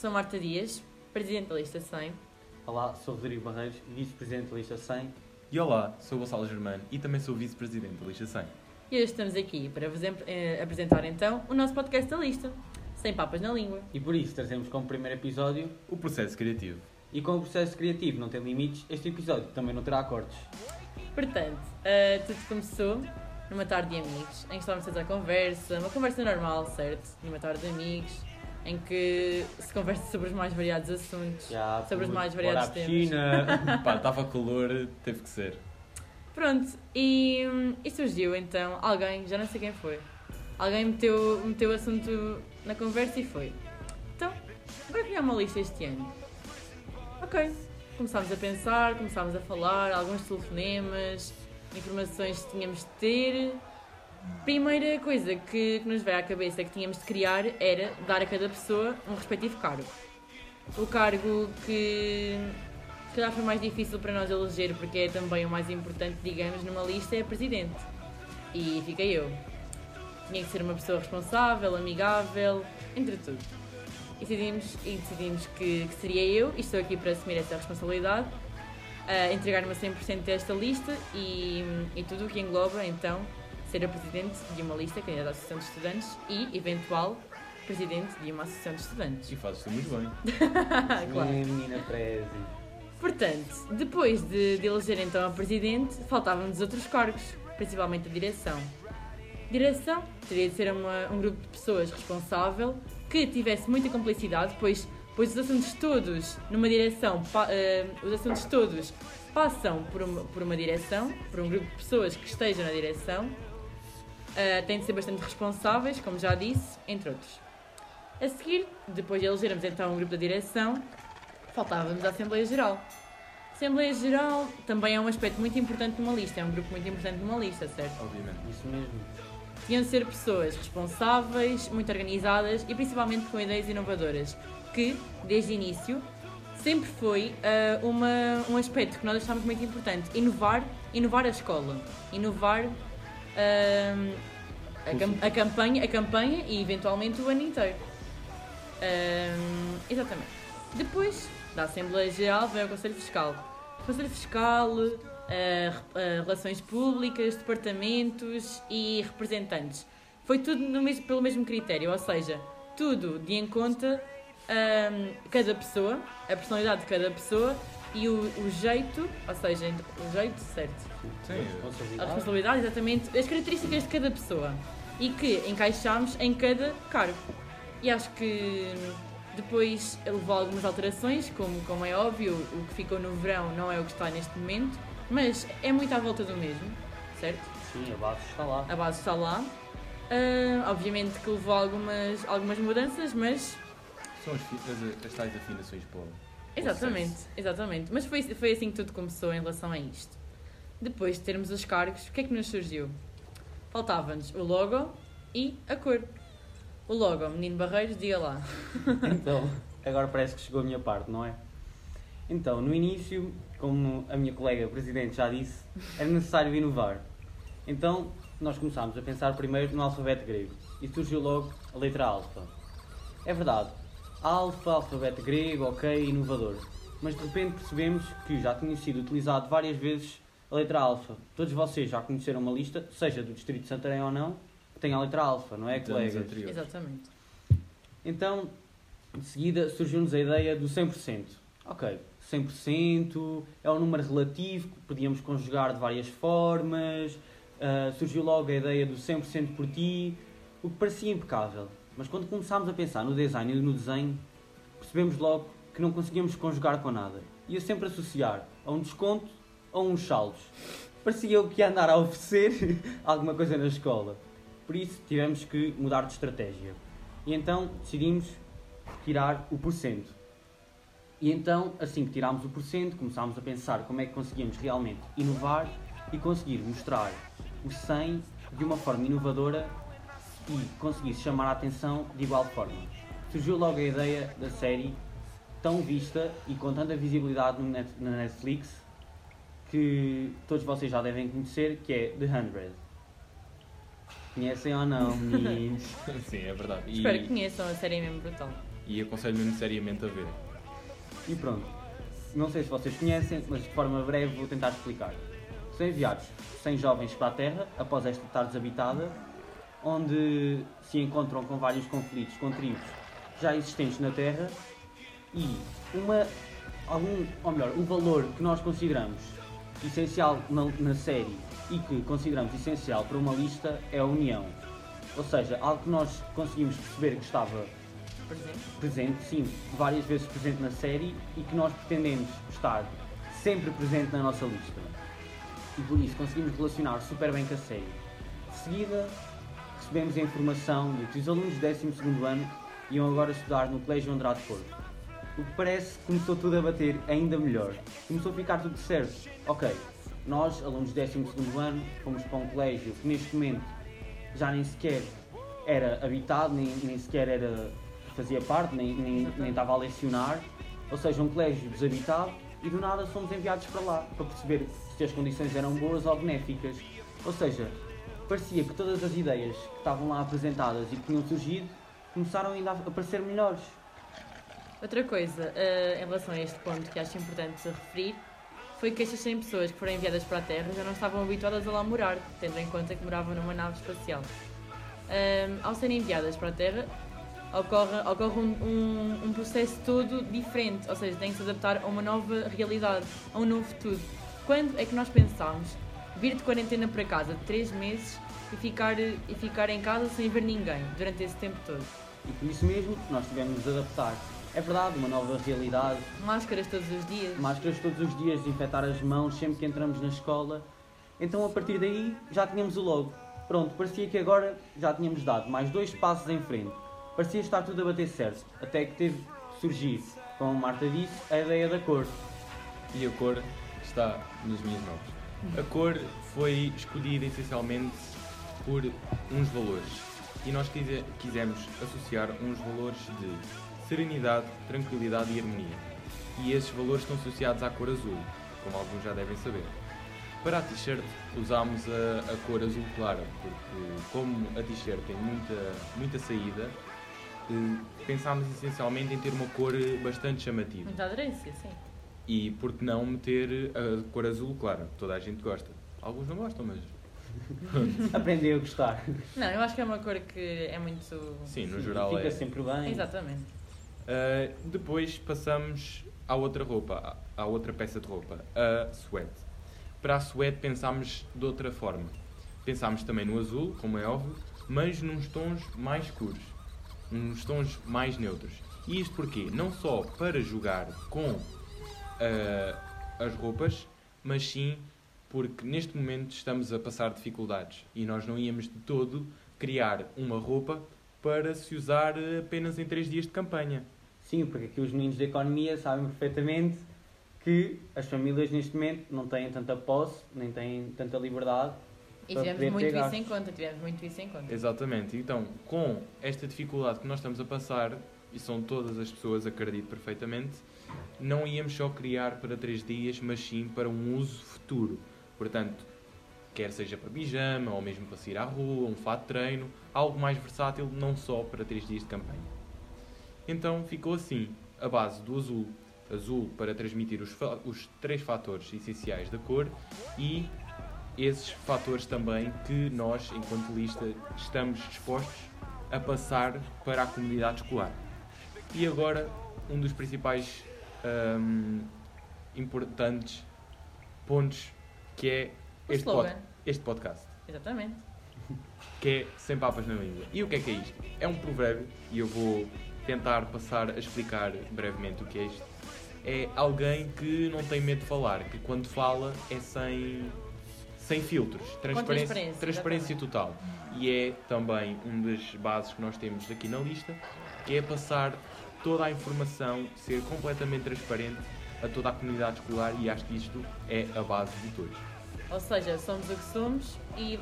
sou Marta Dias, Presidente da Lista 100. Olá, sou Rodrigo Barreiros, Vice-Presidente da Lista 100. E olá, sou o Gonçalo Germano e também sou Vice-Presidente da Lista 100. E hoje estamos aqui para vos eh, apresentar então o nosso podcast da Lista, Sem Papas na Língua. E por isso trazemos como primeiro episódio, O processo criativo. e como o processo criativo não tem limites, este episódio também não terá cortes. Portanto, eh, tudo começou numa tarde de amigos, em que estávamos todos à conversa, uma conversa normal, certo? Numa tarde de amigos, em que se conversa sobre os mais variados assuntos. Já, Sobre os mais bora variados à temas. piscina. Pá, estava calor, teve que ser. Pronto, e, e surgiu então alguém, já não sei quem foi, alguém meteu, meteu o assunto na conversa e foi. Então, agora criar uma lista este ano. Ok, começámos a pensar, começámos a falar, alguns telefonemas, informações que tínhamos de ter. Primeira coisa que, que nos veio à cabeça que tínhamos de criar era dar a cada pessoa um respectivo cargo. O cargo que se calhar foi mais difícil para nós eleger, porque é também o mais importante, digamos, numa lista, é presidente. E fiquei eu. Tinha que ser uma pessoa responsável, amigável, entre tudo. E decidimos, e decidimos que, que seria eu, e estou aqui para assumir essa responsabilidade, entregar-me a 100% desta lista e, e tudo o que engloba, então, ser a presidente de uma lista, candidata à Associação de Estudantes, e eventual presidente de uma Associação de Estudantes. E fazes tu muito bem. claro. Minha menina Prezi. Portanto, depois de, de eleger então a presidente, faltavam-nos outros cargos, principalmente a direção. Direção teria de ser uma- um grupo de pessoas responsável que tivesse muita complicidade, pois, pois os assuntos todos numa direção, pa- eh, os assuntos todos passam por uma, por uma direção, por um grupo de pessoas que estejam na direção, eh, têm de ser bastante responsáveis, como já disse, entre outros. A seguir, depois de elegermos então um grupo da direção, faltava-nos a Assembleia Geral. A Assembleia Geral também é um aspecto muito importante numa lista, é um grupo muito importante numa lista, certo? Obviamente. Isso mesmo. Tinham de ser pessoas responsáveis, muito organizadas e principalmente com ideias inovadoras, que, desde o início, sempre foi ah, uma, um aspecto que nós achamos muito importante, inovar, inovar a escola, inovar ah, a, cam- a campanha, a campanha e eventualmente o ano inteiro. Ah, exatamente. Depois da Assembleia Geral vem o Conselho Fiscal. Conselho Fiscal, re- eh, Relações Públicas, Departamentos e Representantes. Foi tudo mesmo- pelo mesmo critério, ou seja, tudo de em conta ahm, cada pessoa, a personalidade de cada pessoa e o, o jeito, ou seja, o jeito certo, Sim. a Responsabilidade. responsabilidade, exatamente, as características de cada pessoa e que encaixámos em cada cargo. E acho que depois levou algumas alterações, como, como é óbvio, o que ficou no verão não é o que está neste momento, mas é muito à volta do mesmo, certo? Sim, a base está lá. A base está lá. Ah, obviamente que levou algumas, algumas mudanças, mas São as, as, as tais afinações para Exatamente, exatamente. Mas foi, foi assim que tudo começou em relação a isto. Depois de termos os cargos, o que é que nos surgiu? Faltava-nos o logo e a cor. O logo, Menino Barreiros, diga lá. Então, agora parece que chegou a minha parte, não é? Então, no início, como a minha colega presidente já disse, era necessário inovar. Então, nós começámos a pensar primeiro no alfabeto grego e surgiu logo a letra alfa. É verdade, alfa, alfabeto grego, ok, inovador. Mas de repente percebemos que já tinha sido utilizado várias vezes a letra alfa. Todos vocês já conheceram uma lista, seja do Distrito de Santarém ou não, que tem a letra alfa, não é, anos colegas? anteriores. Exatamente. Então, de seguida surgiu-nos a ideia do 100%. Ok, 100% é um número relativo que podíamos conjugar de várias formas. ah, surgiu logo a ideia do 100% por ti, o que parecia impecável. Mas quando começámos a pensar no design e no desenho, percebemos logo que não conseguíamos conjugar com nada. Ia sempre associar a um desconto ou uns saldos. Parecia eu que ia andar a oferecer alguma coisa na escola. Por isso tivemos que mudar de estratégia. E então decidimos tirar o porcento. E então, assim que tirámos o porcento, começámos a pensar como é que conseguíamos realmente inovar e conseguir mostrar o 100 de uma forma inovadora e conseguisse chamar a atenção de igual forma. Surgiu logo a ideia da série tão vista e com tanta visibilidade na Netflix que todos vocês já devem conhecer, que é The 100. Conhecem ou não, meninos? Sim, é verdade. E, Espero que conheçam, a série é mesmo brutal. E aconselho mesmo seriamente a ver. E pronto. Não sei se vocês conhecem, mas de forma breve vou tentar explicar. São enviados 100 jovens para a Terra, após esta estar desabitada, onde se encontram com vários conflitos com tribos já existentes na Terra e uma, algum, ou melhor, o valor que nós consideramos essencial na, na série e que consideramos essencial para uma lista é a união. Ou seja, algo que nós conseguimos perceber que estava exemplo. presente, sim, várias vezes presente na série e que nós pretendemos estar sempre presente na nossa lista. E por isso conseguimos relacionar super bem com a série. De seguida, recebemos a informação de que os alunos do 12 ano iam agora estudar no Colégio Andrade Porto. O que parece que começou tudo a bater ainda melhor. Começou a ficar tudo certo. Ok, nós, alunos do 12 ano, fomos para um colégio que neste momento já nem sequer era habitado, nem, nem sequer era, fazia parte, nem, nem, nem estava a lecionar. Ou seja, um colégio desabitado e do nada fomos enviados para lá para perceber se as condições eram boas ou benéficas. Ou seja, parecia que todas as ideias que estavam lá apresentadas e que tinham surgido começaram ainda a parecer melhores. Outra coisa, eh, em relação a este ponto que acho importante referir, foi que estas 100 pessoas que foram enviadas para a Terra já não estavam habituadas a lá morar, tendo em conta que moravam numa nave espacial. Ahm, ao serem enviadas para a Terra, ocorre, ocorre um, um- um processo todo diferente, ou seja, têm que se adaptar a uma nova realidade, a um novo futuro. Quando é que nós pensámos vir de quarentena para casa de 3 meses e ficar, e ficar em casa sem ver ninguém durante esse tempo todo? E por isso mesmo nós tivemos de nos adaptar. É verdade, uma nova realidade, Máscaras todos os dias. máscaras todos os dias, desinfetar as mãos sempre que entramos na escola. Então a partir daí já tínhamos o logo. Pronto, parecia que agora já tínhamos dado mais dois passos em frente. Parecia estar tudo a bater certo, até que teve que surgir, como a Marta disse, a ideia da cor. E a cor está nas minhas mãos. A cor foi escolhida essencialmente por uns valores. E nós quise- quisemos associar uns valores de serenidade, tranquilidade e harmonia. E esses valores estão associados à cor azul, como alguns já devem saber. Para a t-shirt usámos a, a cor azul clara, porque como a t-shirt tem muita, muita saída, eh, pensámos essencialmente em ter uma cor bastante chamativa. Muita aderência, sim. E por que não meter a cor azul clara? Toda a gente gosta. Alguns não gostam, mas. Aprendeu a gostar. Não, eu acho que é uma cor que é muito. Sim, no Sim, geral Fica é. sempre bem. Exatamente. Uh, depois passamos à outra roupa, à outra peça de roupa, a suéte. Para a suéte pensámos de outra forma. Pensámos também no azul, como é óbvio, mas nos tons mais escuros, uns tons mais neutros. E isto porquê? Não só para jogar com uh, as roupas, mas sim porque neste momento estamos a passar dificuldades e nós não íamos de todo criar uma roupa para se usar apenas em três dias de campanha. Sim, porque aqui os meninos da economia sabem perfeitamente que as famílias neste momento não têm tanta posse, nem têm tanta liberdade. E tivemos muito isso em conta, tivemos muito isso em conta. Exatamente. Então, com esta dificuldade que nós estamos a passar, e são todas as pessoas, acredito perfeitamente, não íamos só criar para três dias, mas sim para um uso futuro. Portanto, quer seja para pijama, ou mesmo para sair à rua, um fato de treino, algo mais versátil, não só para três dias de campanha. Então, ficou assim, a base do azul. Azul para transmitir os, os três fatores essenciais da cor e esses fatores também que nós, enquanto lista, estamos dispostos a passar para a comunidade escolar. E agora, um dos principais hum, importantes pontos que é este, pod- este podcast, Exatamente. que é sem papas na língua. E o que é que é isto? É um provérbio e eu vou tentar passar a explicar brevemente o que é isto. É alguém que não tem medo de falar, que quando fala é sem, sem filtros, transparência, transparência, transparência total. E é também uma das bases que nós temos aqui na lista, que é passar toda a informação, ser completamente transparente a toda a comunidade escolar e acho que isto é a base de todos. Ou seja, somos o que somos e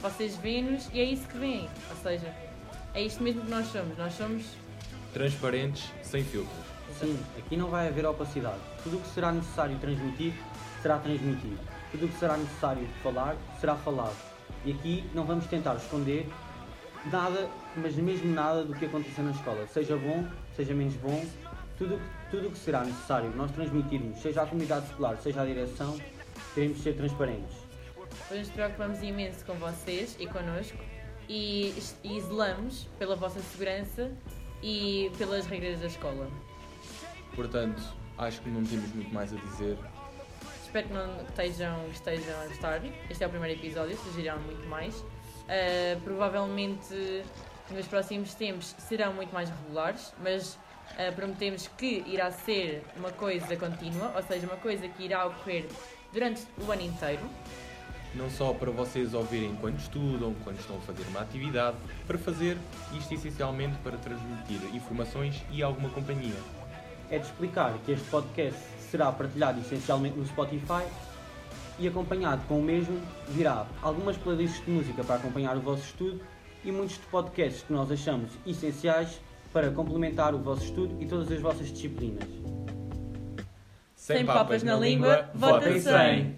vocês veem-nos e é isso que veem. Ou seja, é isto mesmo que nós somos. Nós somos. Transparentes, sem filtros. Sim, aqui não vai haver opacidade. Tudo o que será necessário transmitir, será transmitido. Tudo o que será necessário falar, será falado. E aqui não vamos tentar esconder nada, mas mesmo nada do que aconteceu na escola, seja bom seja menos bom, tudo tudo o que será necessário nós transmitirmos, seja à comunidade escolar, seja à direção, queremos ser transparentes. Pois nos preocupamos imenso com vocês e connosco e, e zelamos pela vossa segurança e pelas regras da escola. Portanto, acho que não temos muito mais a dizer. Espero que não estejam, estejam a gostar. Este é o primeiro episódio, surgirão muito mais. Uh, provavelmente nos próximos tempos serão muito mais regulares, mas uh, prometemos que irá ser uma coisa contínua, ou seja, uma coisa que irá ocorrer durante o ano inteiro. Não só para vocês ouvirem quando estudam, quando estão a fazer uma atividade, para fazer isto essencialmente para transmitir informações e alguma companhia. É de explicar que este podcast será partilhado essencialmente no Spotify e acompanhado com o mesmo virá algumas playlists de música para acompanhar o vosso estudo e muitos de podcasts que nós achamos essenciais para complementar o vosso estudo e todas as vossas disciplinas. Sem papas na língua, vota sem.